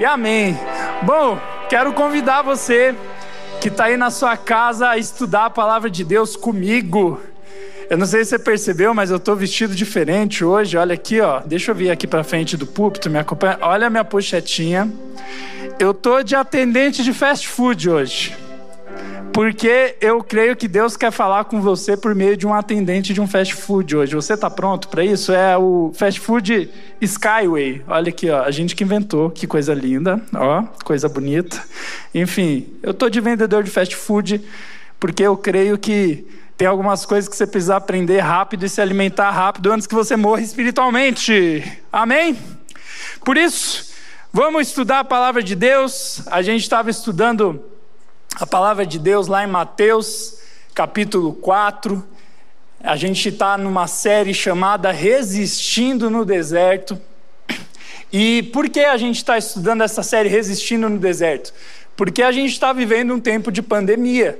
e amém. Bom, quero convidar você que está aí na sua casa a estudar a palavra de Deus comigo. Eu não sei se você percebeu, mas eu estou vestido diferente hoje. Olha aqui, ó. Deixa eu vir aqui para frente do púlpito, me acompanha. Olha a minha pochetinha. Eu tô de atendente de fast food hoje. Porque eu creio que Deus quer falar com você por meio de um atendente de um fast food hoje. Você está pronto para isso? É o fast food Skyway. Olha aqui, ó, a gente que inventou, que coisa linda, ó, coisa bonita. Enfim, eu tô de vendedor de fast food porque eu creio que tem algumas coisas que você precisa aprender rápido e se alimentar rápido antes que você morra espiritualmente. Amém? Por isso, vamos estudar a palavra de Deus. A gente estava estudando a palavra de Deus lá em Mateus, capítulo 4. A gente está numa série chamada Resistindo no Deserto. E por que a gente está estudando essa série Resistindo no Deserto? Porque a gente está vivendo um tempo de pandemia.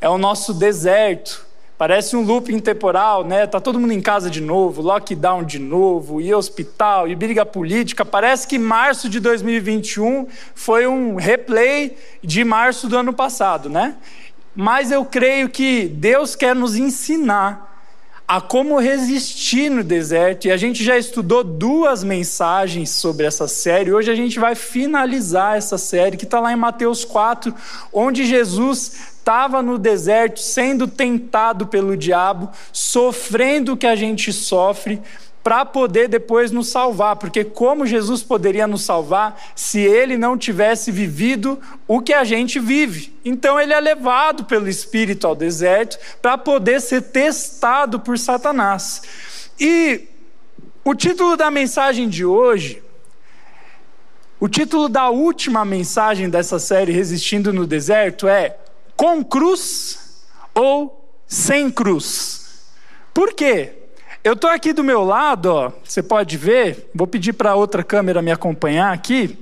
É o nosso deserto. Parece um looping temporal, né? Tá todo mundo em casa de novo, lockdown de novo, e hospital, e briga política. Parece que março de 2021 foi um replay de março do ano passado, né? Mas eu creio que Deus quer nos ensinar a como resistir no deserto, e a gente já estudou duas mensagens sobre essa série. Hoje a gente vai finalizar essa série que está lá em Mateus 4, onde Jesus estava no deserto sendo tentado pelo diabo, sofrendo o que a gente sofre, para poder depois nos salvar, porque como Jesus poderia nos salvar se ele não tivesse vivido o que a gente vive? Então ele é levado pelo Espírito ao deserto para poder ser testado por Satanás. E o título da mensagem de hoje, o título da última mensagem dessa série Resistindo no Deserto é com cruz ou sem cruz. Por quê? Eu estou aqui do meu lado, ó, você pode ver, vou pedir para outra câmera me acompanhar aqui.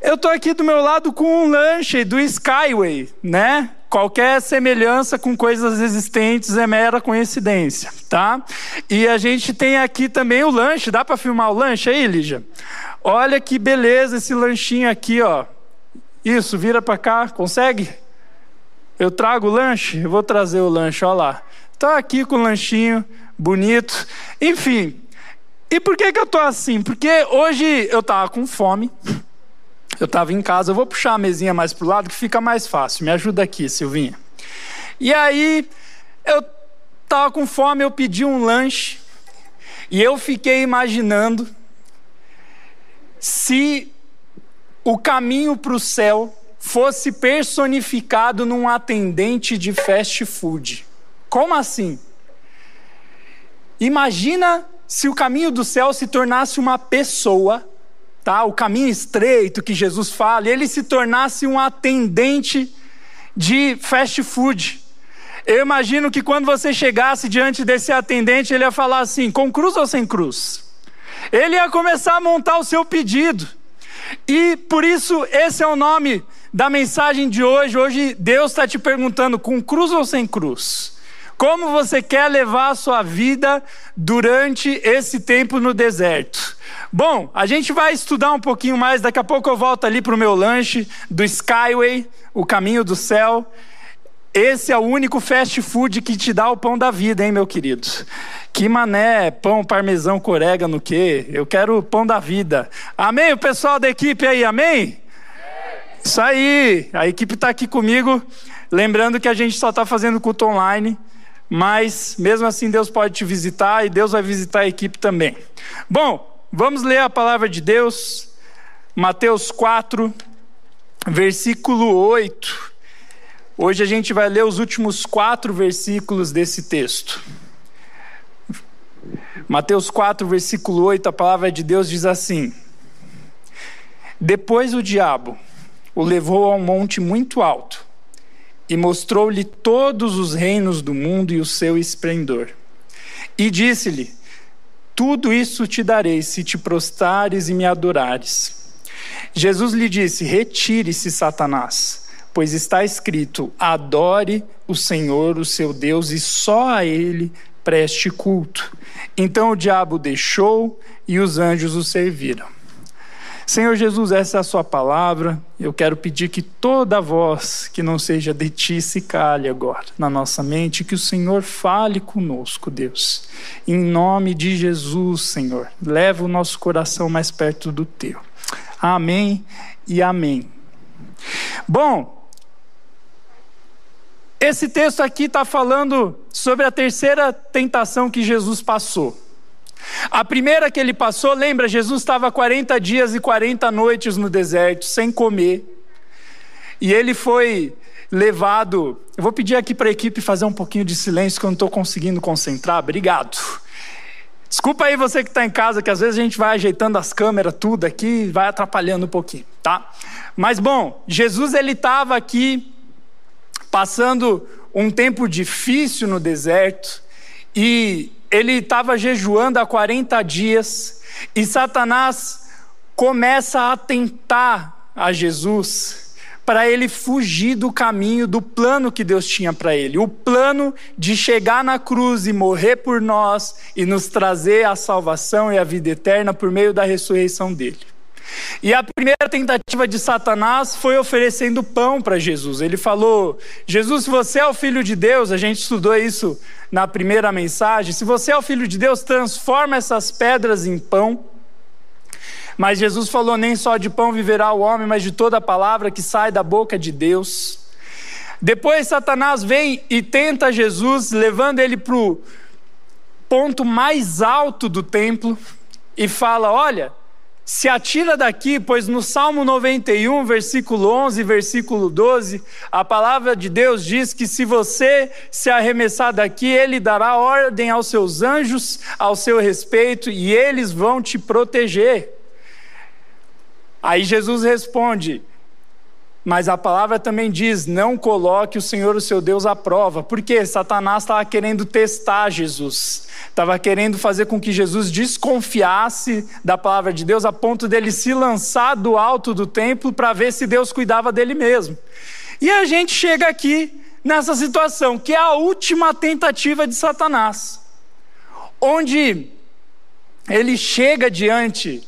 Eu estou aqui do meu lado com um lanche do Skyway, né? Qualquer semelhança com coisas existentes é mera coincidência, tá? E a gente tem aqui também o lanche, dá para filmar o lanche aí, Lígia? Olha que beleza esse lanchinho aqui, ó. Isso, vira para cá, consegue? Eu trago o lanche? Eu vou trazer o lanche, olha lá. Está aqui com o lanchinho, bonito. Enfim, e por que, que eu estou assim? Porque hoje eu estava com fome, eu estava em casa, eu vou puxar a mesinha mais para o lado que fica mais fácil. Me ajuda aqui, Silvinha. E aí, eu estava com fome, eu pedi um lanche, e eu fiquei imaginando se o caminho para o céu fosse personificado num atendente de fast food. Como assim? Imagina se o caminho do céu se tornasse uma pessoa, tá? O caminho estreito que Jesus fala, ele se tornasse um atendente de fast food. Eu imagino que quando você chegasse diante desse atendente, ele ia falar assim: com cruz ou sem cruz? Ele ia começar a montar o seu pedido. E por isso, esse é o nome da mensagem de hoje. Hoje Deus está te perguntando: com cruz ou sem cruz? Como você quer levar a sua vida durante esse tempo no deserto? Bom, a gente vai estudar um pouquinho mais. Daqui a pouco eu volto ali para o meu lanche do Skyway, o caminho do céu. Esse é o único fast food que te dá o pão da vida, hein, meu querido? Que mané, pão parmesão com orégano, quê? Eu quero o pão da vida. Amém? O pessoal da equipe aí, amém? Isso aí, a equipe está aqui comigo. Lembrando que a gente só está fazendo culto online, mas mesmo assim Deus pode te visitar e Deus vai visitar a equipe também. Bom, vamos ler a palavra de Deus, Mateus 4, versículo 8. Hoje a gente vai ler os últimos quatro versículos desse texto. Mateus 4, versículo 8, a palavra de Deus diz assim: Depois o diabo o levou a um monte muito alto e mostrou-lhe todos os reinos do mundo e o seu esplendor. E disse-lhe: Tudo isso te darei se te prostrares e me adorares. Jesus lhe disse: Retire-se, Satanás, pois está escrito: Adore o Senhor, o seu Deus, e só a ele preste culto. Então o diabo deixou e os anjos o serviram. Senhor Jesus, essa é a Sua palavra. Eu quero pedir que toda voz que não seja de Ti se cale agora na nossa mente, que o Senhor fale conosco, Deus. Em nome de Jesus, Senhor, leva o nosso coração mais perto do Teu. Amém e amém. Bom, esse texto aqui está falando sobre a terceira tentação que Jesus passou. A primeira que ele passou, lembra, Jesus estava 40 dias e 40 noites no deserto, sem comer. E ele foi levado. Eu vou pedir aqui para a equipe fazer um pouquinho de silêncio, que eu não estou conseguindo concentrar. Obrigado. Desculpa aí você que está em casa, que às vezes a gente vai ajeitando as câmeras, tudo aqui, vai atrapalhando um pouquinho, tá? Mas bom, Jesus ele estava aqui passando um tempo difícil no deserto e ele estava jejuando há 40 dias e Satanás começa a tentar a Jesus para ele fugir do caminho do plano que Deus tinha para ele, o plano de chegar na cruz e morrer por nós e nos trazer a salvação e a vida eterna por meio da ressurreição dele. E a primeira tentativa de Satanás foi oferecendo pão para Jesus. Ele falou: Jesus, se você é o filho de Deus, a gente estudou isso na primeira mensagem. Se você é o filho de Deus, transforma essas pedras em pão. Mas Jesus falou: nem só de pão viverá o homem, mas de toda a palavra que sai da boca de Deus. Depois Satanás vem e tenta Jesus, levando ele para o ponto mais alto do templo e fala: Olha, se atira daqui, pois no Salmo 91, versículo 11, versículo 12, a palavra de Deus diz que se você se arremessar daqui, ele dará ordem aos seus anjos ao seu respeito e eles vão te proteger. Aí Jesus responde: mas a palavra também diz: não coloque o Senhor, o seu Deus, à prova. Porque Satanás estava querendo testar Jesus, estava querendo fazer com que Jesus desconfiasse da palavra de Deus, a ponto dele se lançar do alto do templo para ver se Deus cuidava dele mesmo. E a gente chega aqui nessa situação, que é a última tentativa de Satanás, onde ele chega diante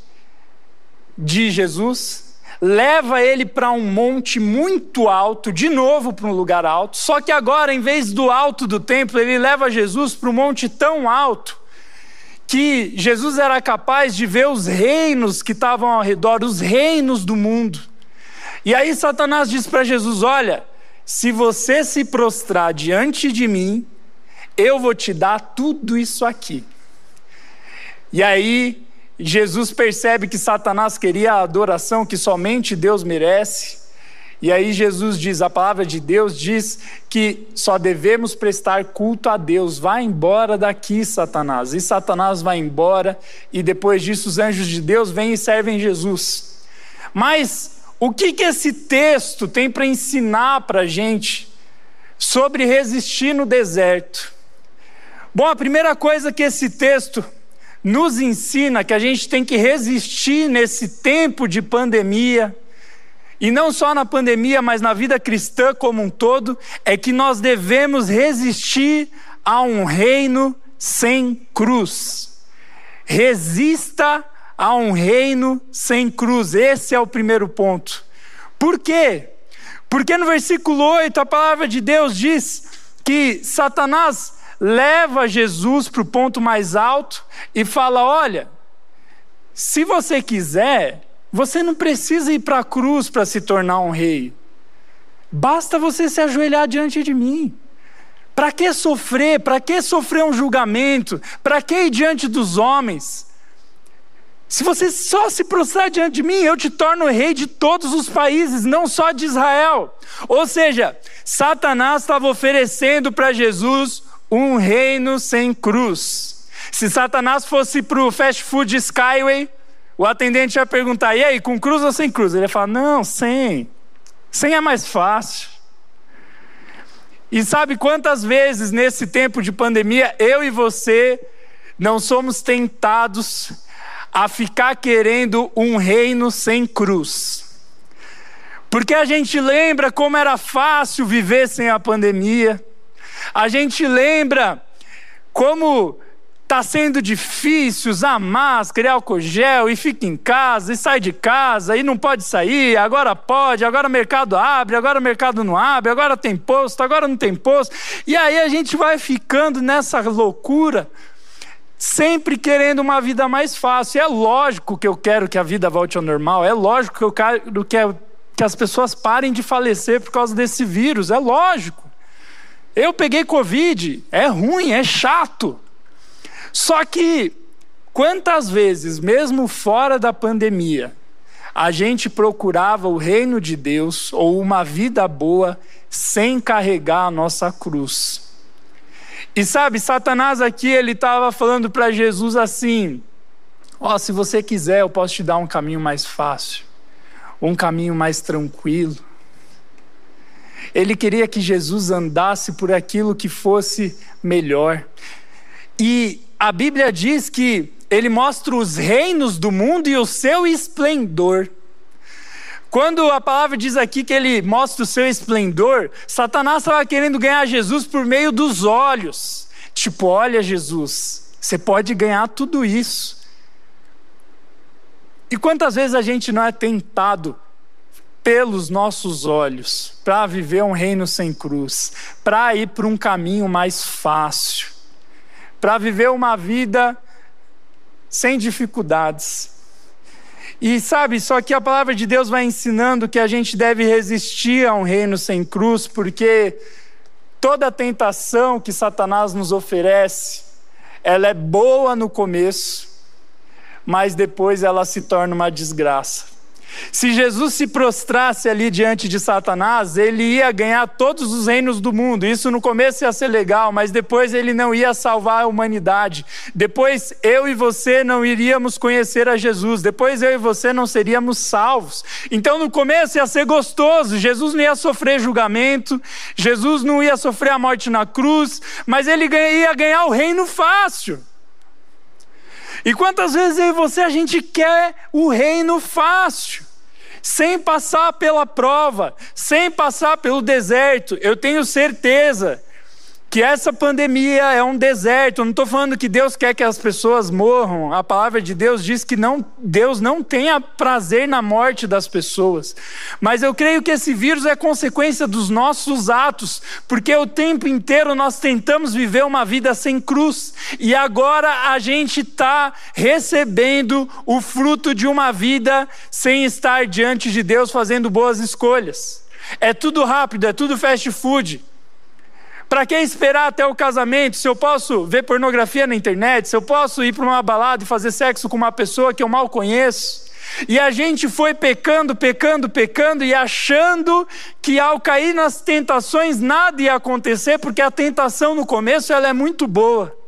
de Jesus leva ele para um monte muito alto, de novo para um lugar alto, só que agora, em vez do alto do templo, ele leva Jesus para um monte tão alto que Jesus era capaz de ver os reinos que estavam ao redor, os reinos do mundo. E aí Satanás diz para Jesus: Olha, se você se prostrar diante de mim, eu vou te dar tudo isso aqui. E aí Jesus percebe que Satanás queria a adoração que somente Deus merece. E aí Jesus diz, a palavra de Deus diz que só devemos prestar culto a Deus. Vai embora daqui, Satanás. E Satanás vai embora e depois disso os anjos de Deus vêm e servem Jesus. Mas o que, que esse texto tem para ensinar para a gente sobre resistir no deserto? Bom, a primeira coisa que esse texto nos ensina que a gente tem que resistir nesse tempo de pandemia, e não só na pandemia, mas na vida cristã como um todo, é que nós devemos resistir a um reino sem cruz. Resista a um reino sem cruz. Esse é o primeiro ponto. Por quê? Porque no versículo 8 a palavra de Deus diz que Satanás leva Jesus para o ponto mais alto e fala: Olha, se você quiser, você não precisa ir para a cruz para se tornar um rei. Basta você se ajoelhar diante de mim. Para que sofrer? Para que sofrer um julgamento? Para que ir diante dos homens? Se você só se prostrar diante de mim, eu te torno rei de todos os países, não só de Israel. Ou seja, Satanás estava oferecendo para Jesus um reino sem cruz. Se Satanás fosse para o fast food Skyway, o atendente ia perguntar: e aí, com cruz ou sem cruz? Ele ia falar: não, sem. Sem é mais fácil. E sabe quantas vezes nesse tempo de pandemia eu e você não somos tentados a ficar querendo um reino sem cruz? Porque a gente lembra como era fácil viver sem a pandemia. A gente lembra como Tá sendo difícil usar máscara álcool gel e fica em casa e sai de casa e não pode sair, agora pode, agora o mercado abre, agora o mercado não abre, agora tem posto, agora não tem posto. E aí a gente vai ficando nessa loucura, sempre querendo uma vida mais fácil. É lógico que eu quero que a vida volte ao normal, é lógico que eu quero que, que as pessoas parem de falecer por causa desse vírus, é lógico. Eu peguei Covid, é ruim, é chato. Só que, quantas vezes, mesmo fora da pandemia, a gente procurava o reino de Deus ou uma vida boa sem carregar a nossa cruz? E sabe, Satanás aqui, ele estava falando para Jesus assim: Ó, oh, se você quiser, eu posso te dar um caminho mais fácil, um caminho mais tranquilo. Ele queria que Jesus andasse por aquilo que fosse melhor. E a Bíblia diz que ele mostra os reinos do mundo e o seu esplendor. Quando a palavra diz aqui que ele mostra o seu esplendor, Satanás estava querendo ganhar Jesus por meio dos olhos. Tipo, olha, Jesus, você pode ganhar tudo isso. E quantas vezes a gente não é tentado pelos nossos olhos para viver um reino sem cruz, para ir para um caminho mais fácil? para viver uma vida sem dificuldades. E sabe, só que a palavra de Deus vai ensinando que a gente deve resistir a um reino sem cruz, porque toda tentação que Satanás nos oferece, ela é boa no começo, mas depois ela se torna uma desgraça. Se Jesus se prostrasse ali diante de Satanás, ele ia ganhar todos os reinos do mundo. Isso no começo ia ser legal, mas depois ele não ia salvar a humanidade. Depois eu e você não iríamos conhecer a Jesus. Depois eu e você não seríamos salvos. Então no começo ia ser gostoso. Jesus não ia sofrer julgamento, Jesus não ia sofrer a morte na cruz, mas ele ia ganhar o reino fácil. E quantas vezes eu e você a gente quer o reino fácil? sem passar pela prova, sem passar pelo deserto, eu tenho certeza que essa pandemia é um deserto. Eu não estou falando que Deus quer que as pessoas morram. A palavra de Deus diz que não, Deus não tenha prazer na morte das pessoas. Mas eu creio que esse vírus é consequência dos nossos atos, porque o tempo inteiro nós tentamos viver uma vida sem cruz e agora a gente está recebendo o fruto de uma vida sem estar diante de Deus fazendo boas escolhas. É tudo rápido, é tudo fast food. Para que esperar até o casamento se eu posso ver pornografia na internet, se eu posso ir para uma balada e fazer sexo com uma pessoa que eu mal conheço? E a gente foi pecando, pecando, pecando e achando que ao cair nas tentações nada ia acontecer, porque a tentação no começo ela é muito boa.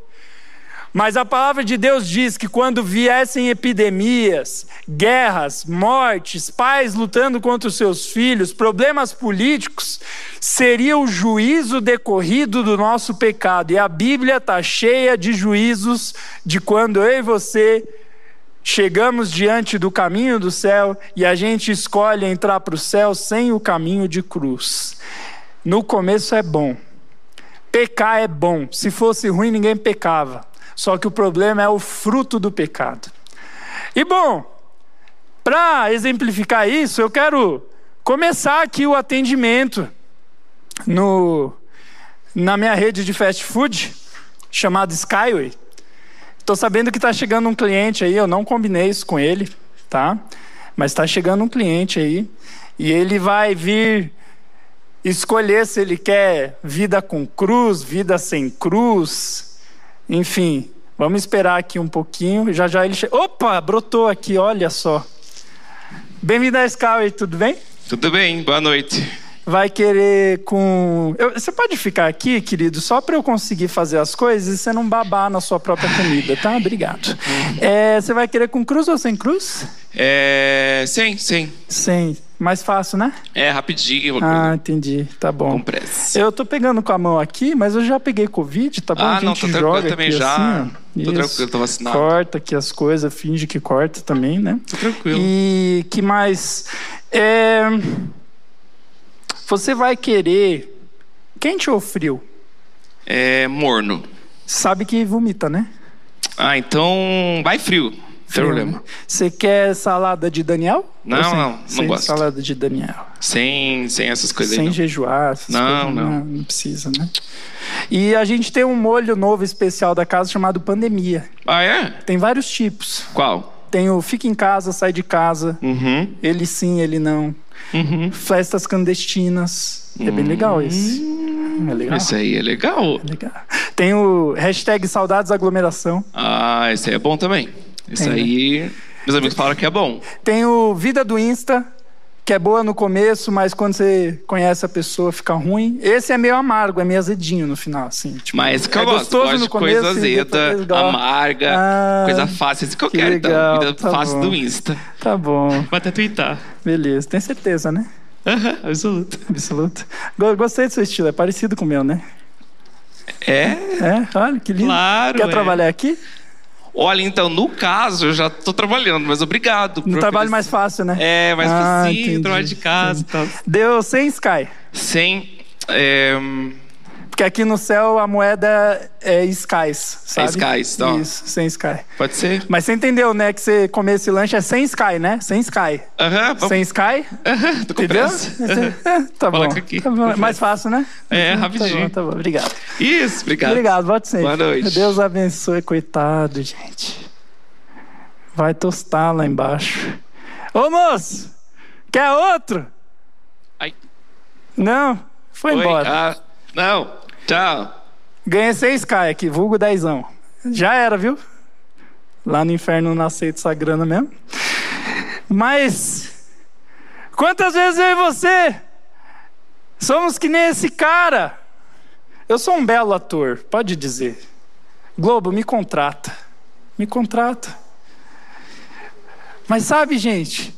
Mas a palavra de Deus diz que quando viessem epidemias, guerras, mortes, pais lutando contra os seus filhos, problemas políticos, seria o juízo decorrido do nosso pecado. E a Bíblia está cheia de juízos de quando eu e você chegamos diante do caminho do céu e a gente escolhe entrar para o céu sem o caminho de cruz. No começo é bom. Pecar é bom. Se fosse ruim, ninguém pecava. Só que o problema é o fruto do pecado. E bom, para exemplificar isso, eu quero começar aqui o atendimento no, na minha rede de fast food, chamada Skyway. Estou sabendo que está chegando um cliente aí, eu não combinei isso com ele, tá? Mas está chegando um cliente aí, e ele vai vir escolher se ele quer vida com cruz, vida sem cruz, enfim, vamos esperar aqui um pouquinho. Já já ele chega. Opa, brotou aqui, olha só. Bem-vindo à Scout, tudo bem? Tudo bem, boa noite. Vai querer com. Eu... Você pode ficar aqui, querido, só para eu conseguir fazer as coisas e você não babar na sua própria comida, tá? Obrigado. É, você vai querer com cruz ou sem cruz? É. Sem, sem. Sem. Mais fácil, né? É, rapidinho. Ah, entendi. Tá bom. Com pressa. Eu tô pegando com a mão aqui, mas eu já peguei Covid, tá bom? Ah, a gente não, tô joga tranquilo também aqui já. Assim, tô Isso. tranquilo, tô vacinado. Corta aqui as coisas, finge que corta também, né? Tô tranquilo. E que mais? É... Você vai querer quente ou frio? É morno. Sabe que vomita, né? Ah, então vai frio. Tem problema. Você quer salada de Daniel? Não, sem- não, não sem gosto. salada de Daniel. Sem, sem essas coisas Sem aí. não. jejuar. essas Não, coisas, não. não precisa, né? E a gente tem um molho novo especial da casa chamado Pandemia. Ah, é? Tem vários tipos. Qual? Tem o fica em casa, sai de casa. Uhum. Ele sim, ele não. Uhum. Festas clandestinas. É bem legal esse. É legal. Esse aí é legal. legal. Tem o hashtag saudades aglomeração. Ah, esse aí é bom também. Esse Tem, né? Meus amigos falaram que é bom. Tem o vida do Insta, que é boa no começo, mas quando você conhece a pessoa fica ruim. Esse é meio amargo, é meio azedinho no final, assim. Tipo, Mas que é eu gosto. gostoso Gosto no coisa começo depois azeda, amarga, Ah, coisa fácil. Esse que eu que quero, legal, então. Vida tá fácil bom. do Insta. Tá bom, Vou até twittar. beleza. Tem certeza, né? Aham, absoluto. Absoluto. Go- Gostei do seu estilo, é parecido com o meu, né? É? É, olha que lindo. Claro, Quer é. trabalhar aqui? Olha, então, no caso, eu já tô trabalhando, mas obrigado. No trabalho oferecer- mais fácil, né? É, mais Ah, entendi, trabalho de casa e tal. Deu 100 Sky. Sem. é, Porque aqui no céu a moeda é Skies, sabe? Skies, então. Isso, 100 Sky. pode ser? Mas você entendeu, né? Que você comer esse lanche é sem Sky, né? Sem Sky. Aham, vamos. Sem Sky? Aham, tô com Entendeu? É, tá bom. Coloca aqui, Tá bom. É mais fácil, né? É, Tá rapidinho. bom, tá bom. Obrigado. Isso, obrigado. Obrigado, volte sempre. Boa noite. Deus abençoe, coitado, gente. Vai tostar lá embaixo. Ô, moço! Quer outro? Ai. Não? Foi Oi, embora. ah, não, tchau. Ganhei 6 Sky aqui, vulgo dezão. Já era, viu? Lá no inferno não aceito essa grana mesmo. Mas, quantas vezes eu e você somos que nem esse cara? Eu sou um belo ator, pode dizer. Globo, me contrata. Me contrata. Mas sabe, gente,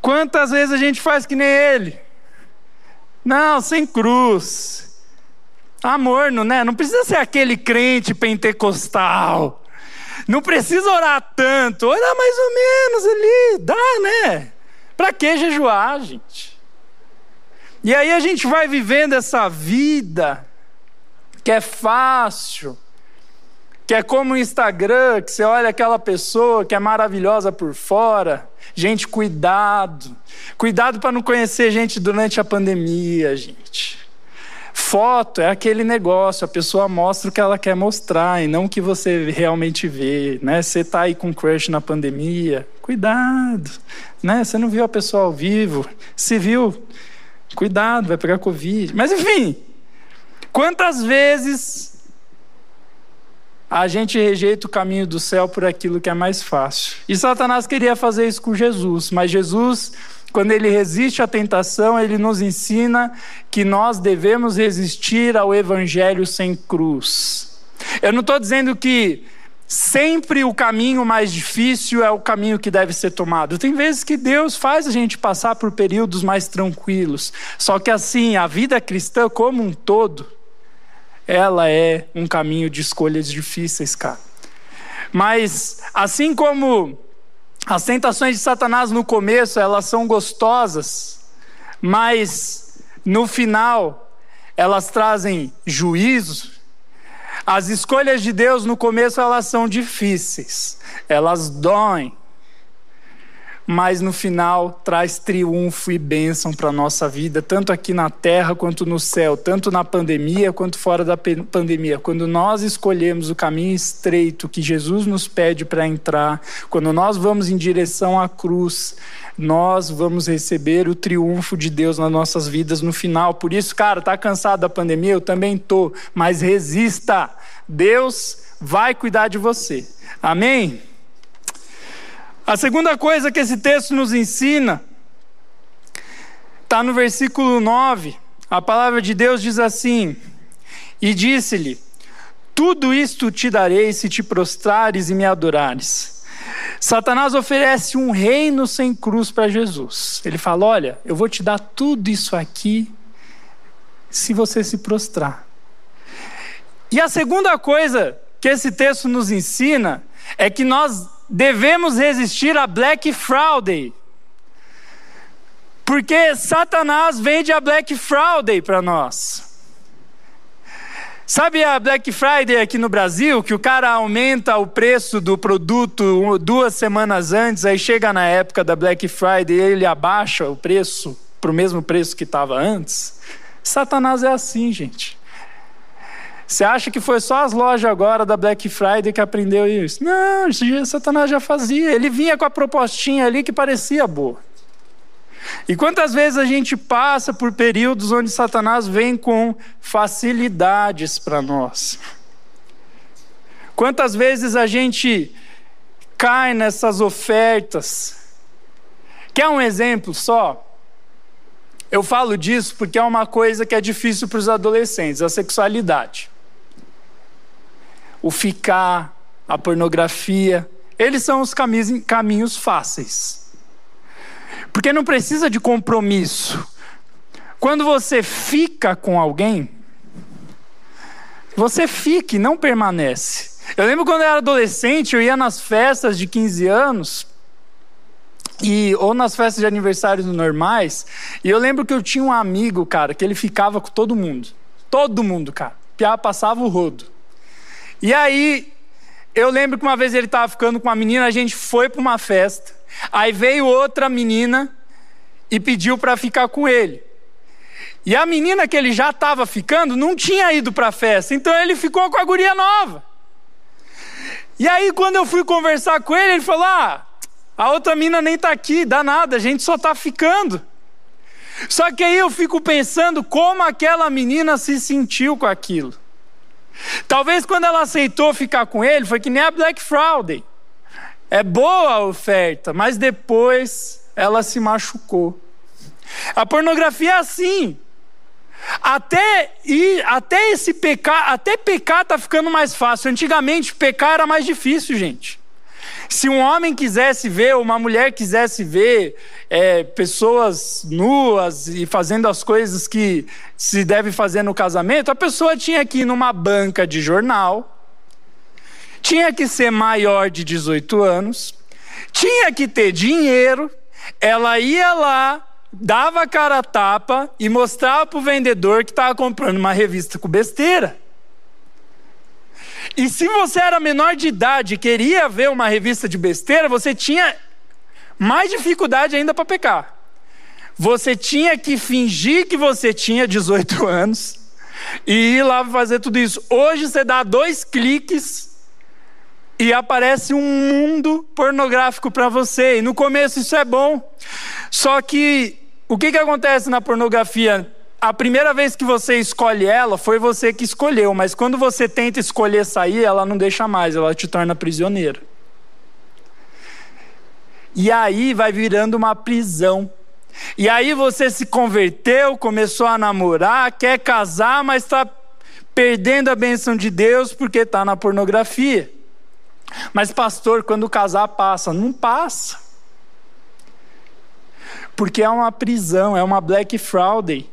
quantas vezes a gente faz que nem ele? Não, sem cruz. Amor, não, né? Não precisa ser aquele crente pentecostal. Não precisa orar tanto. Orar mais ou menos ali. Dá, né? Pra que jejuar, gente? E aí a gente vai vivendo essa vida que é fácil, que é como o Instagram, que você olha aquela pessoa que é maravilhosa por fora. Gente, cuidado. Cuidado para não conhecer gente durante a pandemia, gente. Foto é aquele negócio, a pessoa mostra o que ela quer mostrar e não o que você realmente vê, né? Você tá aí com crush na pandemia, cuidado, né? Você não viu a pessoa ao vivo, se viu, cuidado, vai pegar covid. Mas enfim, quantas vezes a gente rejeita o caminho do céu por aquilo que é mais fácil? E Satanás queria fazer isso com Jesus, mas Jesus quando ele resiste à tentação, ele nos ensina que nós devemos resistir ao evangelho sem cruz. Eu não estou dizendo que sempre o caminho mais difícil é o caminho que deve ser tomado. Tem vezes que Deus faz a gente passar por períodos mais tranquilos. Só que assim, a vida cristã como um todo, ela é um caminho de escolhas difíceis, cara. Mas assim como as tentações de Satanás no começo, elas são gostosas, mas no final elas trazem juízo. As escolhas de Deus no começo elas são difíceis, elas doem, mas no final traz triunfo e bênção para a nossa vida, tanto aqui na terra quanto no céu, tanto na pandemia quanto fora da pandemia. Quando nós escolhemos o caminho estreito que Jesus nos pede para entrar, quando nós vamos em direção à cruz, nós vamos receber o triunfo de Deus nas nossas vidas no final. Por isso, cara, tá cansado da pandemia? Eu também tô, mas resista. Deus vai cuidar de você. Amém? A segunda coisa que esse texto nos ensina está no versículo 9. A palavra de Deus diz assim: E disse-lhe: Tudo isto te darei se te prostrares e me adorares. Satanás oferece um reino sem cruz para Jesus. Ele fala: Olha, eu vou te dar tudo isso aqui se você se prostrar. E a segunda coisa que esse texto nos ensina é que nós devemos resistir a Black Friday. Porque Satanás vende a Black Friday para nós. Sabe a Black Friday aqui no Brasil, que o cara aumenta o preço do produto duas semanas antes, aí chega na época da Black Friday e ele abaixa o preço para o mesmo preço que estava antes? Satanás é assim, gente. Você acha que foi só as lojas agora da Black Friday que aprendeu isso? Não, Satanás já fazia. Ele vinha com a propostinha ali que parecia boa. E quantas vezes a gente passa por períodos onde Satanás vem com facilidades para nós? Quantas vezes a gente cai nessas ofertas? Quer um exemplo só? Eu falo disso porque é uma coisa que é difícil para os adolescentes, a sexualidade. O ficar, a pornografia, eles são os caminhos, fáceis. Porque não precisa de compromisso. Quando você fica com alguém, você fica e não permanece. Eu lembro quando eu era adolescente, eu ia nas festas de 15 anos, e, ou nas festas de aniversários normais, e eu lembro que eu tinha um amigo, cara, que ele ficava com todo mundo. Todo mundo, cara. Piá passava o rodo. E aí, eu lembro que uma vez ele estava ficando com uma menina, a gente foi para uma festa. Aí veio outra menina e pediu para ficar com ele. E a menina que ele já estava ficando não tinha ido para a festa, então ele ficou com a guria nova. E aí, quando eu fui conversar com ele, ele falou: Ah, a outra menina nem está aqui, dá nada, a gente só está ficando. Só que aí eu fico pensando como aquela menina se sentiu com aquilo. Talvez quando ela aceitou ficar com ele, foi que nem a Black Friday. É boa a oferta, mas depois ela se machucou. A pornografia é assim. Até até esse pecar, até pecar tá ficando mais fácil. Antigamente pecar era mais difícil, gente. Se um homem quisesse ver, uma mulher quisesse ver é, pessoas nuas e fazendo as coisas que se deve fazer no casamento, a pessoa tinha que ir numa banca de jornal, tinha que ser maior de 18 anos, tinha que ter dinheiro, ela ia lá, dava a cara a tapa e mostrava para o vendedor que estava comprando uma revista com besteira. E se você era menor de idade e queria ver uma revista de besteira, você tinha mais dificuldade ainda para pecar. Você tinha que fingir que você tinha 18 anos e ir lá fazer tudo isso. Hoje você dá dois cliques e aparece um mundo pornográfico para você. E no começo isso é bom. Só que o que, que acontece na pornografia? A primeira vez que você escolhe ela, foi você que escolheu, mas quando você tenta escolher sair, ela não deixa mais, ela te torna prisioneiro. E aí vai virando uma prisão. E aí você se converteu, começou a namorar, quer casar, mas está perdendo a benção de Deus porque está na pornografia. Mas, pastor, quando casar passa. Não passa. Porque é uma prisão, é uma Black Friday.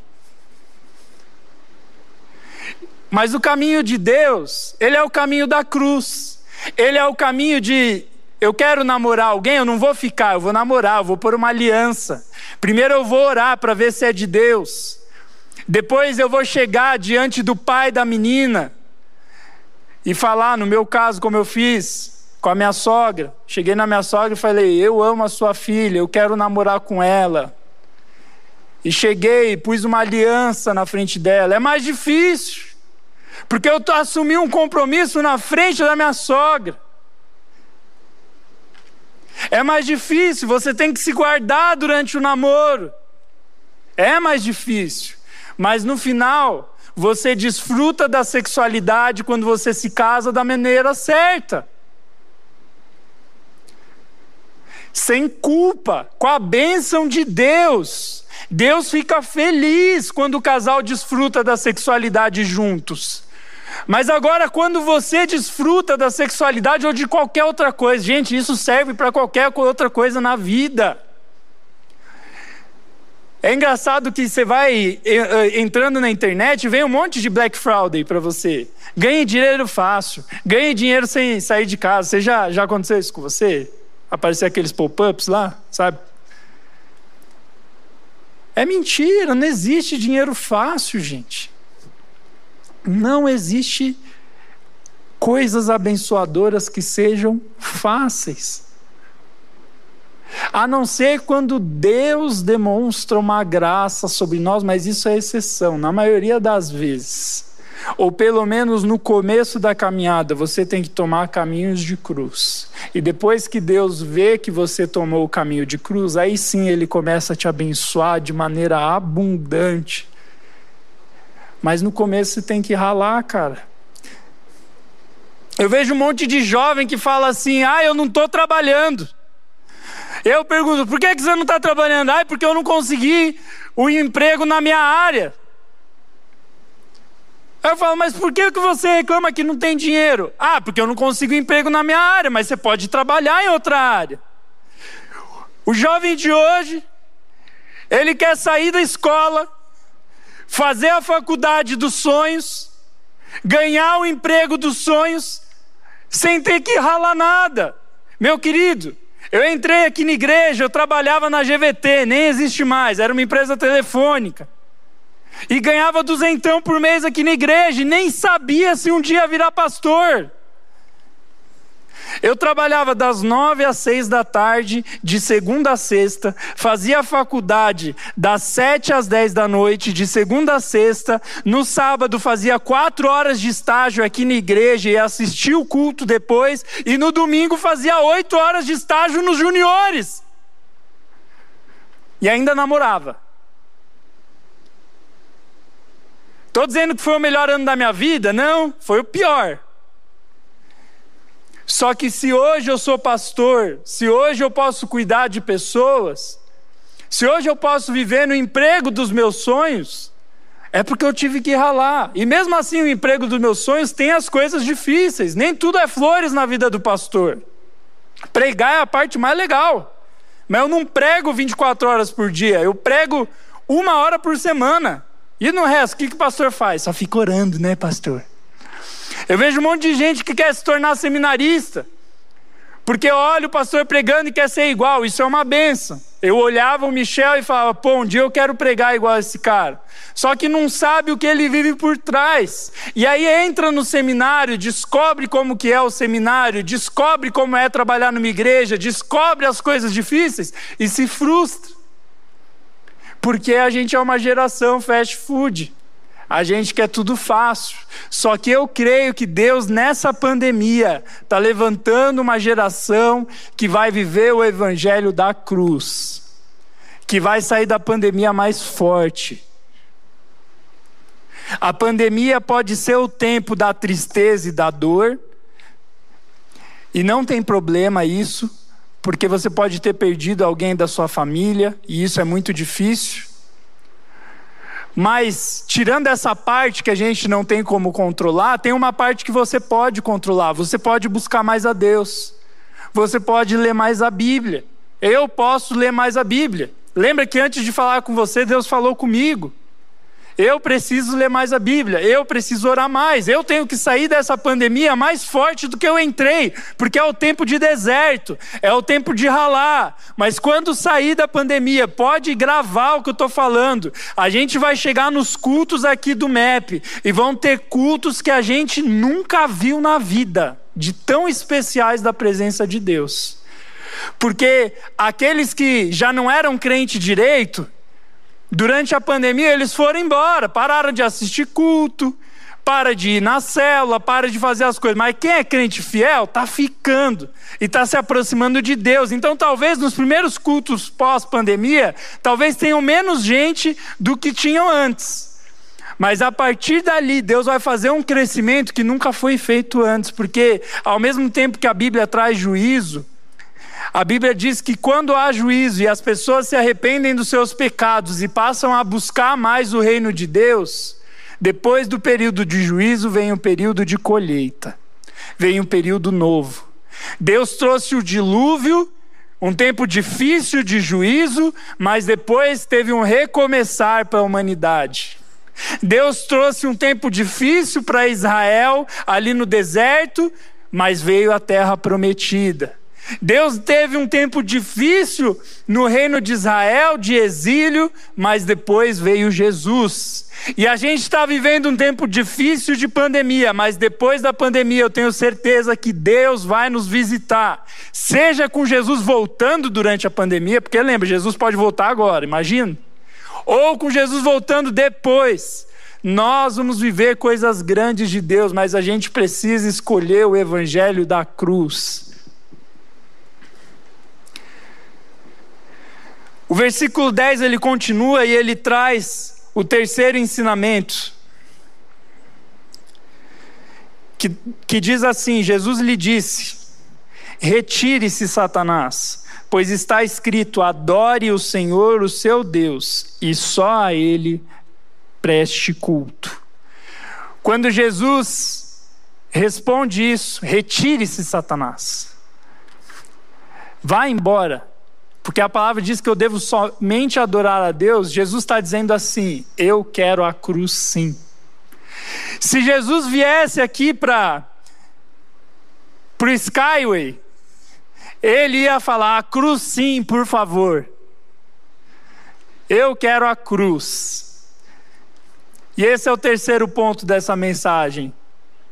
Mas o caminho de Deus, ele é o caminho da cruz. Ele é o caminho de eu quero namorar alguém, eu não vou ficar, eu vou namorar, eu vou pôr uma aliança. Primeiro eu vou orar para ver se é de Deus. Depois eu vou chegar diante do pai da menina e falar, no meu caso, como eu fiz com a minha sogra. Cheguei na minha sogra e falei: Eu amo a sua filha, eu quero namorar com ela. E cheguei, pus uma aliança na frente dela. É mais difícil, porque eu assumi um compromisso na frente da minha sogra. É mais difícil, você tem que se guardar durante o namoro. É mais difícil, mas no final, você desfruta da sexualidade quando você se casa da maneira certa. Sem culpa, com a bênção de Deus. Deus fica feliz quando o casal desfruta da sexualidade juntos. Mas agora, quando você desfruta da sexualidade ou de qualquer outra coisa, gente, isso serve para qualquer outra coisa na vida. É engraçado que você vai entrando na internet vem um monte de Black Friday para você. Ganhe dinheiro fácil, ganhe dinheiro sem sair de casa. Você já, já aconteceu isso com você? Aparecer aqueles pop-ups lá, sabe? É mentira, não existe dinheiro fácil, gente. Não existe coisas abençoadoras que sejam fáceis. A não ser quando Deus demonstra uma graça sobre nós, mas isso é exceção, na maioria das vezes. Ou pelo menos no começo da caminhada, você tem que tomar caminhos de cruz. E depois que Deus vê que você tomou o caminho de cruz, aí sim ele começa a te abençoar de maneira abundante. Mas no começo você tem que ralar, cara. Eu vejo um monte de jovem que fala assim: ah, eu não estou trabalhando. Eu pergunto, por que, você não está trabalhando? Ah, porque eu não consegui o emprego na minha área. Eu falo, mas por que, que você reclama que não tem dinheiro? Ah, porque eu não consigo emprego na minha área, mas você pode trabalhar em outra área. O jovem de hoje, ele quer sair da escola, fazer a faculdade dos sonhos, ganhar o emprego dos sonhos, sem ter que ralar nada. Meu querido, eu entrei aqui na igreja, eu trabalhava na GVT, nem existe mais, era uma empresa telefônica. E ganhava duzentão por mês aqui na igreja, e nem sabia se um dia virar pastor. Eu trabalhava das nove às seis da tarde, de segunda a sexta, fazia faculdade das sete às dez da noite, de segunda a sexta. No sábado fazia quatro horas de estágio aqui na igreja e assistia o culto depois. E no domingo fazia oito horas de estágio nos juniores. E ainda namorava. Estou dizendo que foi o melhor ano da minha vida? Não, foi o pior. Só que se hoje eu sou pastor, se hoje eu posso cuidar de pessoas, se hoje eu posso viver no emprego dos meus sonhos, é porque eu tive que ralar. E mesmo assim, o emprego dos meus sonhos tem as coisas difíceis. Nem tudo é flores na vida do pastor. Pregar é a parte mais legal. Mas eu não prego 24 horas por dia, eu prego uma hora por semana. E no resto, o que, que o pastor faz? Só fica orando, né, pastor? Eu vejo um monte de gente que quer se tornar seminarista, porque olha o pastor pregando e quer ser igual, isso é uma benção. Eu olhava o Michel e falava, pô, um dia eu quero pregar igual a esse cara. Só que não sabe o que ele vive por trás. E aí entra no seminário, descobre como que é o seminário, descobre como é trabalhar numa igreja, descobre as coisas difíceis e se frustra. Porque a gente é uma geração fast food. A gente quer tudo fácil. Só que eu creio que Deus, nessa pandemia, está levantando uma geração que vai viver o evangelho da cruz, que vai sair da pandemia mais forte. A pandemia pode ser o tempo da tristeza e da dor, e não tem problema isso, porque você pode ter perdido alguém da sua família, e isso é muito difícil. Mas, tirando essa parte que a gente não tem como controlar, tem uma parte que você pode controlar. Você pode buscar mais a Deus. Você pode ler mais a Bíblia. Eu posso ler mais a Bíblia. Lembra que antes de falar com você, Deus falou comigo. Eu preciso ler mais a Bíblia, eu preciso orar mais, eu tenho que sair dessa pandemia mais forte do que eu entrei, porque é o tempo de deserto, é o tempo de ralar. Mas quando sair da pandemia, pode gravar o que eu estou falando. A gente vai chegar nos cultos aqui do MEP e vão ter cultos que a gente nunca viu na vida, de tão especiais da presença de Deus. Porque aqueles que já não eram crente direito, Durante a pandemia, eles foram embora, pararam de assistir culto, para de ir na célula, para de fazer as coisas. Mas quem é crente fiel está ficando e está se aproximando de Deus. Então, talvez nos primeiros cultos pós-pandemia, talvez tenham menos gente do que tinham antes. Mas a partir dali, Deus vai fazer um crescimento que nunca foi feito antes, porque ao mesmo tempo que a Bíblia traz juízo, a Bíblia diz que quando há juízo e as pessoas se arrependem dos seus pecados e passam a buscar mais o reino de Deus, depois do período de juízo vem o período de colheita, vem um período novo. Deus trouxe o dilúvio, um tempo difícil de juízo, mas depois teve um recomeçar para a humanidade. Deus trouxe um tempo difícil para Israel ali no deserto, mas veio a terra prometida. Deus teve um tempo difícil no reino de Israel, de exílio, mas depois veio Jesus. E a gente está vivendo um tempo difícil de pandemia, mas depois da pandemia eu tenho certeza que Deus vai nos visitar. Seja com Jesus voltando durante a pandemia, porque lembra, Jesus pode voltar agora, imagina. Ou com Jesus voltando depois. Nós vamos viver coisas grandes de Deus, mas a gente precisa escolher o evangelho da cruz. O versículo 10 ele continua e ele traz o terceiro ensinamento. Que, que diz assim: Jesus lhe disse: Retire-se, Satanás, pois está escrito: adore o Senhor, o seu Deus, e só a Ele preste culto. Quando Jesus responde isso, retire-se, Satanás, vá embora porque a palavra diz que eu devo somente adorar a Deus, Jesus está dizendo assim: eu quero a cruz sim. Se Jesus viesse aqui para o Skyway, ele ia falar: a cruz sim, por favor. Eu quero a cruz. E esse é o terceiro ponto dessa mensagem.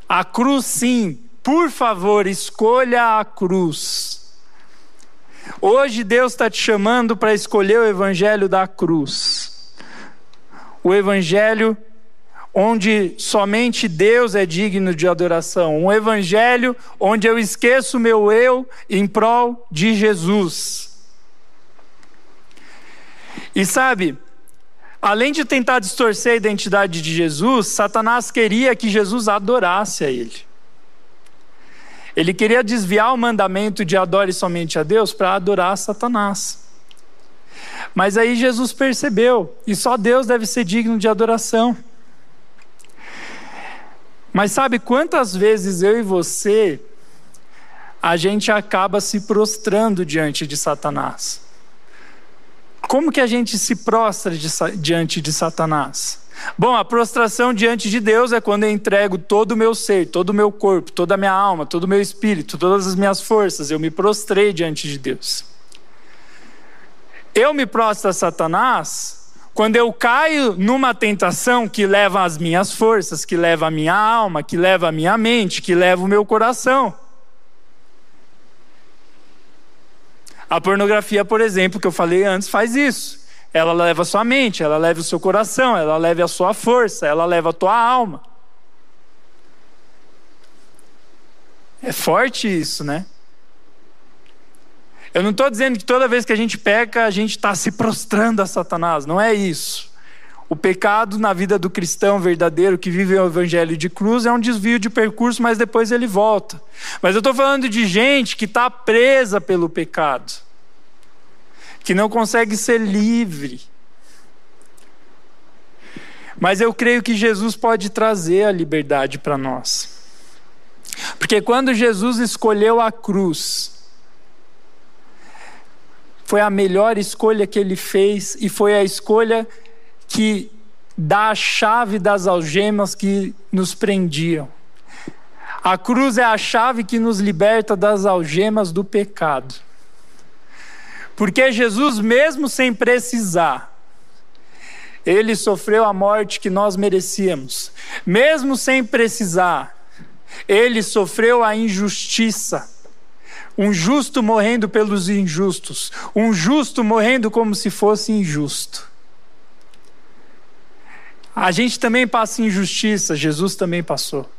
A cruz sim, por favor, escolha a cruz. Hoje Deus está te chamando para escolher o evangelho da cruz. O evangelho onde somente Deus é digno de adoração. Um evangelho onde eu esqueço meu eu em prol de Jesus. E sabe, além de tentar distorcer a identidade de Jesus, Satanás queria que Jesus adorasse a ele. Ele queria desviar o mandamento de adore somente a Deus para adorar Satanás. Mas aí Jesus percebeu, e só Deus deve ser digno de adoração. Mas sabe quantas vezes eu e você a gente acaba se prostrando diante de Satanás? Como que a gente se prostra de, diante de Satanás? Bom, a prostração diante de Deus é quando eu entrego todo o meu ser, todo o meu corpo, toda a minha alma, todo o meu espírito, todas as minhas forças. Eu me prostrei diante de Deus. Eu me prostro a Satanás quando eu caio numa tentação que leva as minhas forças, que leva a minha alma, que leva a minha mente, que leva o meu coração. A pornografia, por exemplo, que eu falei antes, faz isso ela leva a sua mente, ela leva o seu coração, ela leva a sua força, ela leva a tua alma. É forte isso, né? Eu não estou dizendo que toda vez que a gente peca, a gente está se prostrando a Satanás, não é isso. O pecado na vida do cristão verdadeiro que vive o evangelho de cruz é um desvio de percurso, mas depois ele volta. Mas eu estou falando de gente que está presa pelo pecado que não consegue ser livre. Mas eu creio que Jesus pode trazer a liberdade para nós. Porque quando Jesus escolheu a cruz, foi a melhor escolha que ele fez e foi a escolha que dá a chave das algemas que nos prendiam. A cruz é a chave que nos liberta das algemas do pecado. Porque Jesus, mesmo sem precisar, ele sofreu a morte que nós merecíamos. Mesmo sem precisar, ele sofreu a injustiça. Um justo morrendo pelos injustos. Um justo morrendo como se fosse injusto. A gente também passa injustiça, Jesus também passou.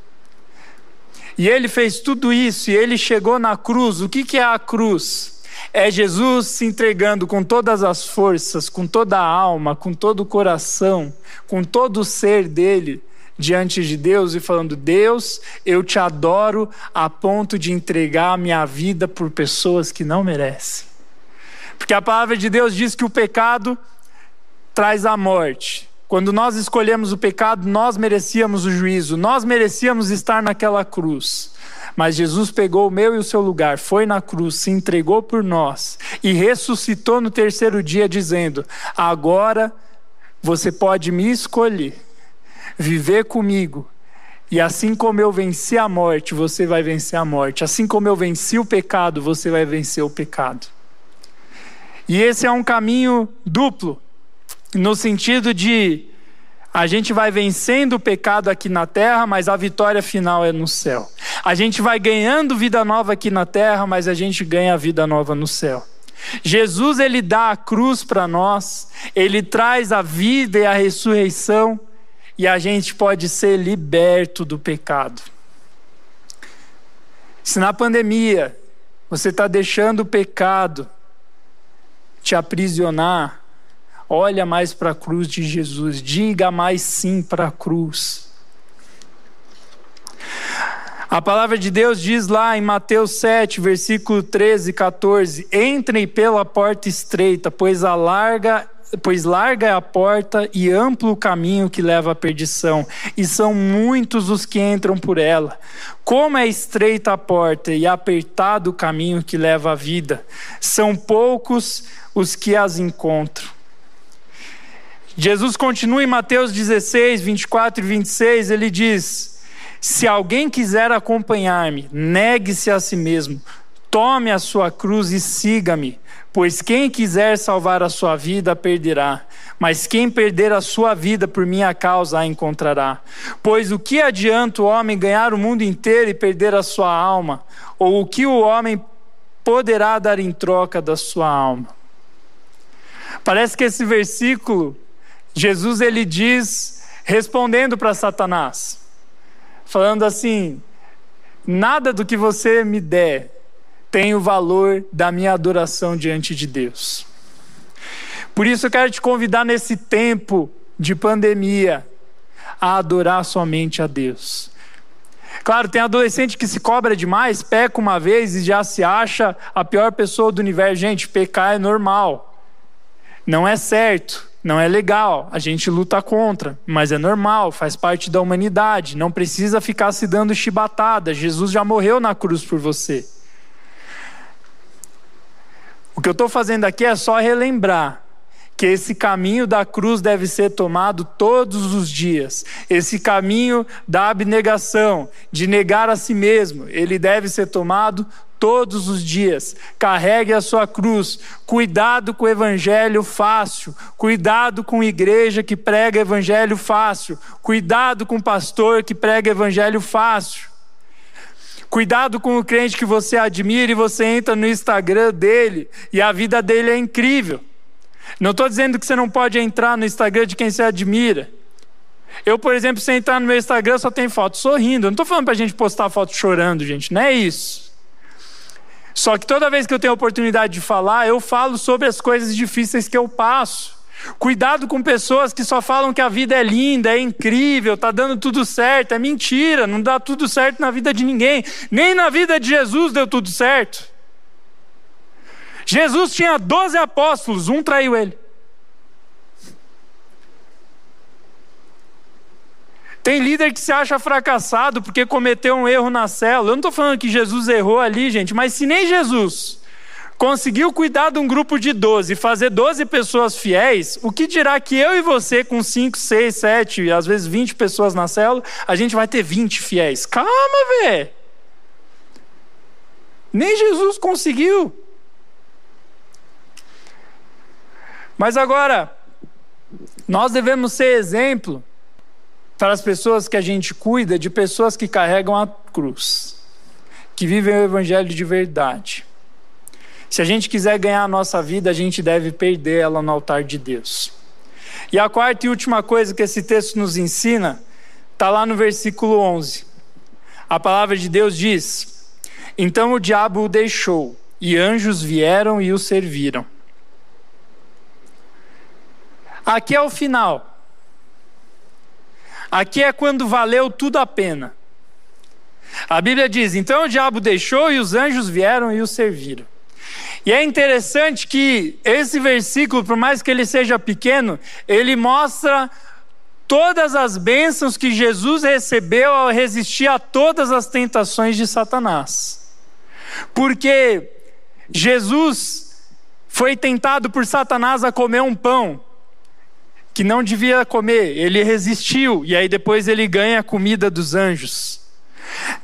E ele fez tudo isso, e ele chegou na cruz. O que, que é a cruz? É Jesus se entregando com todas as forças, com toda a alma, com todo o coração, com todo o ser dele diante de Deus e falando: Deus, eu te adoro a ponto de entregar a minha vida por pessoas que não merecem. Porque a palavra de Deus diz que o pecado traz a morte. Quando nós escolhemos o pecado, nós merecíamos o juízo, nós merecíamos estar naquela cruz. Mas Jesus pegou o meu e o seu lugar, foi na cruz, se entregou por nós e ressuscitou no terceiro dia, dizendo: Agora você pode me escolher, viver comigo E assim como eu venci a morte, você vai vencer a morte. Assim como eu venci o pecado, você vai vencer o pecado. E esse é um caminho duplo, no sentido de a gente vai vencendo o pecado aqui na terra, mas a vitória final é no céu. A gente vai ganhando vida nova aqui na terra, mas a gente ganha vida nova no céu. Jesus ele dá a cruz para nós, ele traz a vida e a ressurreição e a gente pode ser liberto do pecado. Se na pandemia você está deixando o pecado te aprisionar, olha mais para a cruz de Jesus, diga mais sim para a cruz. A palavra de Deus diz lá em Mateus 7, versículo 13 e 14: Entrem pela porta estreita, pois a larga pois larga é a porta e amplo o caminho que leva à perdição, e são muitos os que entram por ela. Como é estreita a porta e apertado o caminho que leva à vida, são poucos os que as encontram. Jesus continua em Mateus 16, 24 e 26, ele diz: Se alguém quiser acompanhar-me, negue-se a si mesmo, tome a sua cruz e siga-me. Pois quem quiser salvar a sua vida, perderá. Mas quem perder a sua vida por minha causa, a encontrará. Pois o que adianta o homem ganhar o mundo inteiro e perder a sua alma? Ou o que o homem poderá dar em troca da sua alma? Parece que esse versículo, Jesus ele diz, respondendo para Satanás, falando assim: nada do que você me der tem o valor da minha adoração diante de Deus. Por isso eu quero te convidar nesse tempo de pandemia a adorar somente a Deus. Claro, tem adolescente que se cobra demais, peca uma vez e já se acha a pior pessoa do universo. Gente, pecar é normal. Não é certo, não é legal. A gente luta contra, mas é normal, faz parte da humanidade. Não precisa ficar se dando chibatada. Jesus já morreu na cruz por você. O que eu estou fazendo aqui é só relembrar que esse caminho da cruz deve ser tomado todos os dias. Esse caminho da abnegação, de negar a si mesmo, ele deve ser tomado todos os dias. Carregue a sua cruz. Cuidado com o evangelho fácil. Cuidado com igreja que prega evangelho fácil. Cuidado com pastor que prega evangelho fácil. Cuidado com o crente que você admira e você entra no Instagram dele e a vida dele é incrível. Não estou dizendo que você não pode entrar no Instagram de quem você admira. Eu, por exemplo, se entrar no meu Instagram só tem foto sorrindo. Eu não estou falando para a gente postar foto chorando, gente. Não é isso. Só que toda vez que eu tenho a oportunidade de falar, eu falo sobre as coisas difíceis que eu passo. Cuidado com pessoas que só falam que a vida é linda, é incrível, está dando tudo certo. É mentira, não dá tudo certo na vida de ninguém. Nem na vida de Jesus deu tudo certo. Jesus tinha 12 apóstolos, um traiu ele. Tem líder que se acha fracassado porque cometeu um erro na célula. Eu não estou falando que Jesus errou ali, gente, mas se nem Jesus conseguiu cuidar de um grupo de 12 e fazer 12 pessoas fiéis, o que dirá que eu e você, com 5, 6, 7, às vezes 20 pessoas na célula, a gente vai ter 20 fiéis? Calma, velho. Nem Jesus conseguiu. Mas agora, nós devemos ser exemplo para as pessoas que a gente cuida, de pessoas que carregam a cruz, que vivem o evangelho de verdade. Se a gente quiser ganhar a nossa vida, a gente deve perder ela no altar de Deus. E a quarta e última coisa que esse texto nos ensina está lá no versículo 11. A palavra de Deus diz: Então o diabo o deixou, e anjos vieram e o serviram. Aqui é o final. Aqui é quando valeu tudo a pena. A Bíblia diz: Então o diabo deixou e os anjos vieram e o serviram. E é interessante que esse versículo, por mais que ele seja pequeno, ele mostra todas as bênçãos que Jesus recebeu ao resistir a todas as tentações de Satanás. Porque Jesus foi tentado por Satanás a comer um pão que não devia comer, ele resistiu e aí depois ele ganha a comida dos anjos.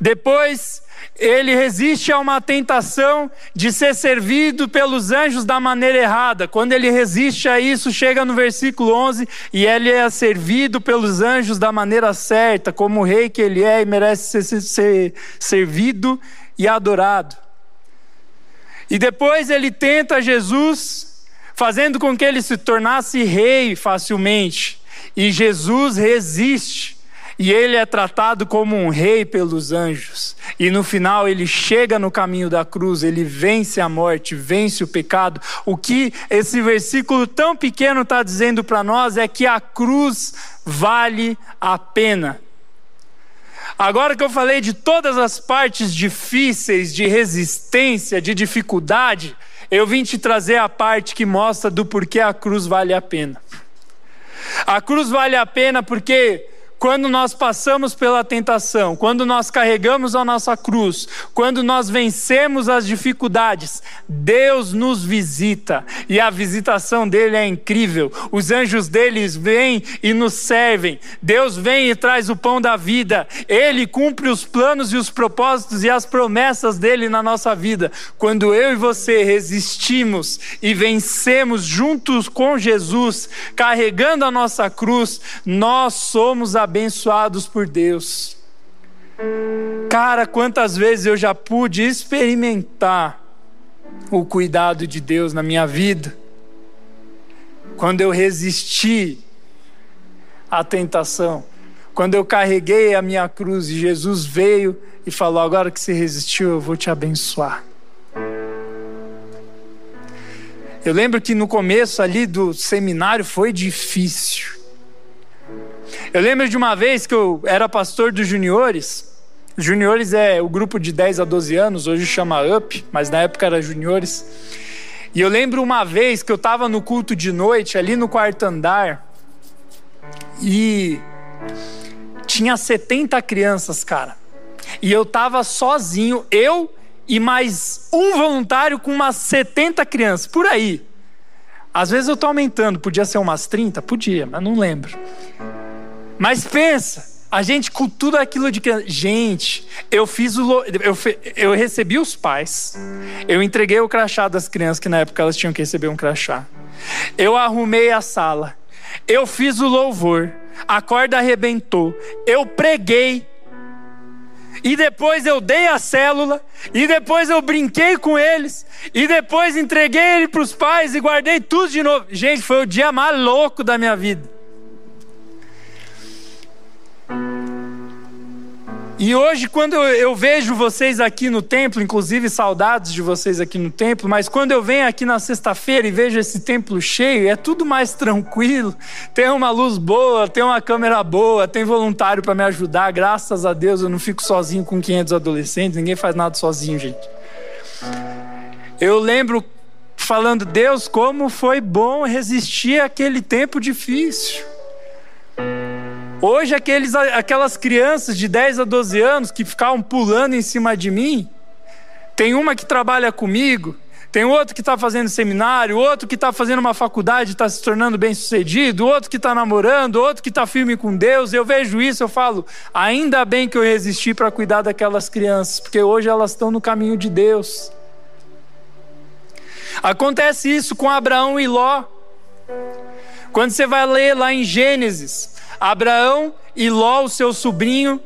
Depois ele resiste a uma tentação de ser servido pelos anjos da maneira errada. Quando ele resiste a isso, chega no versículo 11 e ele é servido pelos anjos da maneira certa, como o rei que ele é e merece ser, ser servido e adorado. E depois ele tenta Jesus, fazendo com que ele se tornasse rei facilmente. E Jesus resiste. E ele é tratado como um rei pelos anjos. E no final ele chega no caminho da cruz, ele vence a morte, vence o pecado. O que esse versículo tão pequeno está dizendo para nós é que a cruz vale a pena. Agora que eu falei de todas as partes difíceis, de resistência, de dificuldade, eu vim te trazer a parte que mostra do porquê a cruz vale a pena. A cruz vale a pena porque quando nós passamos pela tentação, quando nós carregamos a nossa cruz, quando nós vencemos as dificuldades, Deus nos visita e a visitação dele é incrível. Os anjos deles vêm e nos servem. Deus vem e traz o pão da vida. Ele cumpre os planos e os propósitos e as promessas dele na nossa vida. Quando eu e você resistimos e vencemos juntos com Jesus, carregando a nossa cruz, nós somos a abençoados por Deus. Cara, quantas vezes eu já pude experimentar o cuidado de Deus na minha vida, quando eu resisti à tentação, quando eu carreguei a minha cruz e Jesus veio e falou: Agora que você resistiu, eu vou te abençoar. Eu lembro que no começo ali do seminário foi difícil. Eu lembro de uma vez que eu era pastor dos juniores. Juniores é o grupo de 10 a 12 anos, hoje chama UP, mas na época era juniores. E eu lembro uma vez que eu estava no culto de noite, ali no quarto andar, e tinha 70 crianças, cara. E eu estava sozinho, eu e mais um voluntário com umas 70 crianças, por aí. Às vezes eu estou aumentando, podia ser umas 30? Podia, mas não lembro. Mas pensa, a gente com tudo aquilo de que. Gente, eu fiz o. Eu, eu recebi os pais. Eu entreguei o crachá das crianças, que na época elas tinham que receber um crachá. Eu arrumei a sala. Eu fiz o louvor. A corda arrebentou. Eu preguei. E depois eu dei a célula, e depois eu brinquei com eles, e depois entreguei ele para os pais e guardei tudo de novo. Gente, foi o dia mais louco da minha vida. E hoje, quando eu vejo vocês aqui no templo, inclusive saudades de vocês aqui no templo, mas quando eu venho aqui na sexta-feira e vejo esse templo cheio, é tudo mais tranquilo. Tem uma luz boa, tem uma câmera boa, tem voluntário para me ajudar. Graças a Deus eu não fico sozinho com 500 adolescentes, ninguém faz nada sozinho, gente. Eu lembro falando, Deus, como foi bom resistir àquele tempo difícil. Hoje, aqueles, aquelas crianças de 10 a 12 anos que ficavam pulando em cima de mim, tem uma que trabalha comigo, tem outro que está fazendo seminário, outro que está fazendo uma faculdade, está se tornando bem sucedido, outro que está namorando, outro que está firme com Deus. Eu vejo isso, eu falo, ainda bem que eu resisti para cuidar daquelas crianças, porque hoje elas estão no caminho de Deus. Acontece isso com Abraão e Ló. Quando você vai ler lá em Gênesis, Abraão e Ló, o seu sobrinho,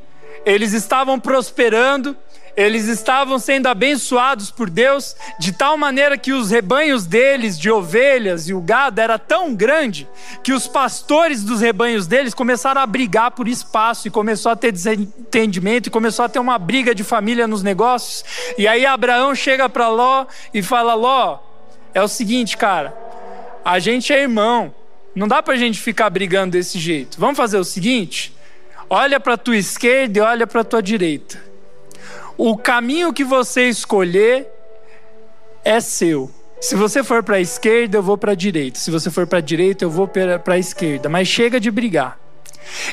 eles estavam prosperando, eles estavam sendo abençoados por Deus, de tal maneira que os rebanhos deles, de ovelhas e o gado, era tão grande que os pastores dos rebanhos deles começaram a brigar por espaço e começou a ter desentendimento e começou a ter uma briga de família nos negócios. E aí Abraão chega para Ló e fala: Ló, é o seguinte, cara, a gente é irmão. Não dá para a gente ficar brigando desse jeito. Vamos fazer o seguinte: olha para tua esquerda e olha para tua direita. O caminho que você escolher é seu. Se você for para a esquerda, eu vou para a direita. Se você for para a direita, eu vou para a esquerda. Mas chega de brigar.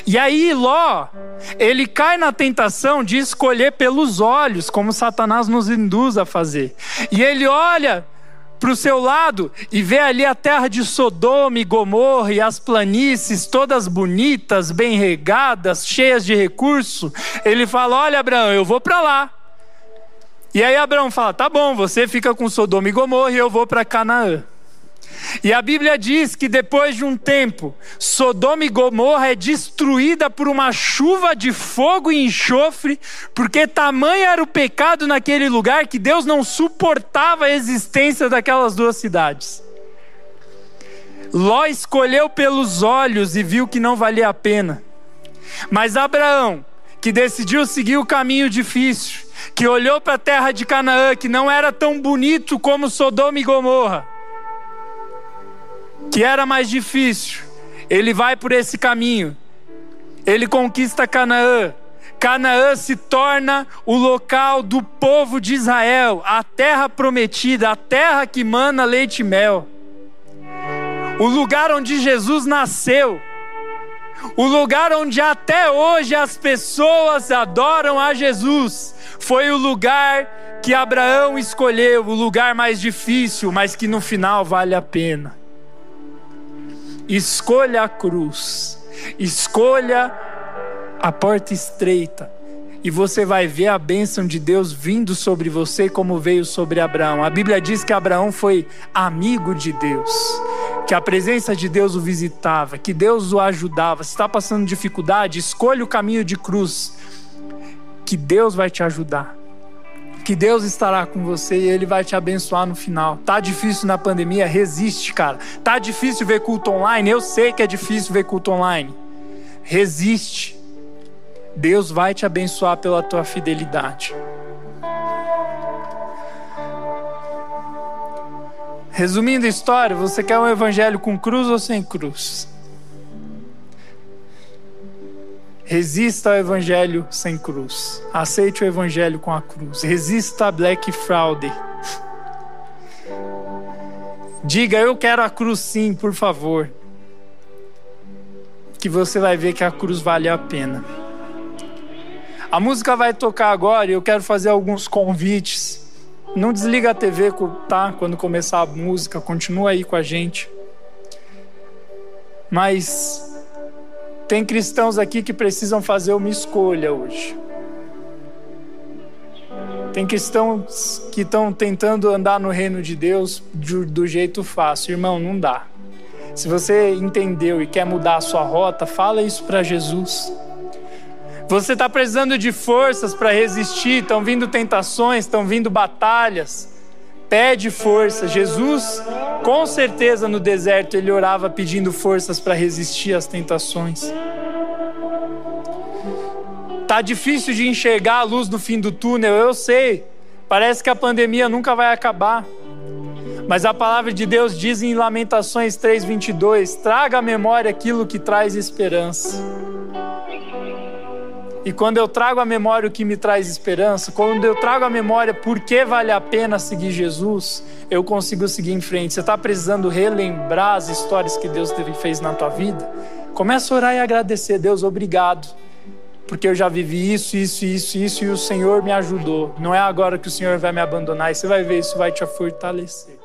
E aí, Ló, ele cai na tentação de escolher pelos olhos, como Satanás nos induz a fazer. E ele olha para o seu lado e vê ali a terra de Sodoma e Gomorra e as planícies todas bonitas, bem regadas, cheias de recurso, ele fala: Olha, Abraão, eu vou para lá. E aí Abraão fala: Tá bom, você fica com Sodoma e Gomorra e eu vou para Canaã. E a Bíblia diz que depois de um tempo, Sodoma e Gomorra é destruída por uma chuva de fogo e enxofre, porque tamanho era o pecado naquele lugar que Deus não suportava a existência daquelas duas cidades. Ló escolheu pelos olhos e viu que não valia a pena. Mas Abraão, que decidiu seguir o caminho difícil, que olhou para a terra de Canaã, que não era tão bonito como Sodoma e Gomorra, que era mais difícil, ele vai por esse caminho. Ele conquista Canaã. Canaã se torna o local do povo de Israel, a terra prometida, a terra que mana leite e mel. O lugar onde Jesus nasceu. O lugar onde até hoje as pessoas adoram a Jesus. Foi o lugar que Abraão escolheu, o lugar mais difícil, mas que no final vale a pena. Escolha a cruz, escolha a porta estreita, e você vai ver a bênção de Deus vindo sobre você, como veio sobre Abraão. A Bíblia diz que Abraão foi amigo de Deus, que a presença de Deus o visitava, que Deus o ajudava. Se está passando dificuldade, escolha o caminho de cruz, que Deus vai te ajudar que Deus estará com você e Ele vai te abençoar no final. Tá difícil na pandemia? Resiste, cara. Tá difícil ver culto online? Eu sei que é difícil ver culto online. Resiste. Deus vai te abençoar pela tua fidelidade. Resumindo a história, você quer um evangelho com cruz ou sem cruz? Resista ao evangelho sem cruz. Aceite o evangelho com a cruz. Resista a Black Friday. Diga, eu quero a cruz sim, por favor. Que você vai ver que a cruz vale a pena. A música vai tocar agora e eu quero fazer alguns convites. Não desliga a TV, tá? Quando começar a música, continua aí com a gente. Mas tem cristãos aqui que precisam fazer uma escolha hoje. Tem cristãos que estão tentando andar no reino de Deus do, jeito fácil. Irmão, não dá. Se você entendeu e quer mudar a sua rota, fala isso para Jesus. Você está precisando de forças para resistir, estão vindo tentações, estão vindo batalhas. Pede força. Jesus, com certeza no deserto, ele orava pedindo forças para resistir às tentações. Tá difícil de enxergar a luz no fim do túnel, eu sei. Parece que a pandemia nunca vai acabar. Mas a palavra de Deus diz em Lamentações 3:22: traga à memória aquilo que traz esperança. E quando eu trago à memória o que me traz esperança, quando eu trago à memória por que vale a pena seguir Jesus, eu consigo seguir em frente. Você está precisando relembrar as histórias que Deus fez na tua vida? Começa a orar e agradecer. Deus, obrigado. Porque eu já vivi isso, isso, isso, isso e o Senhor me ajudou. Não é agora que o Senhor vai me abandonar e você vai ver, isso vai te fortalecer.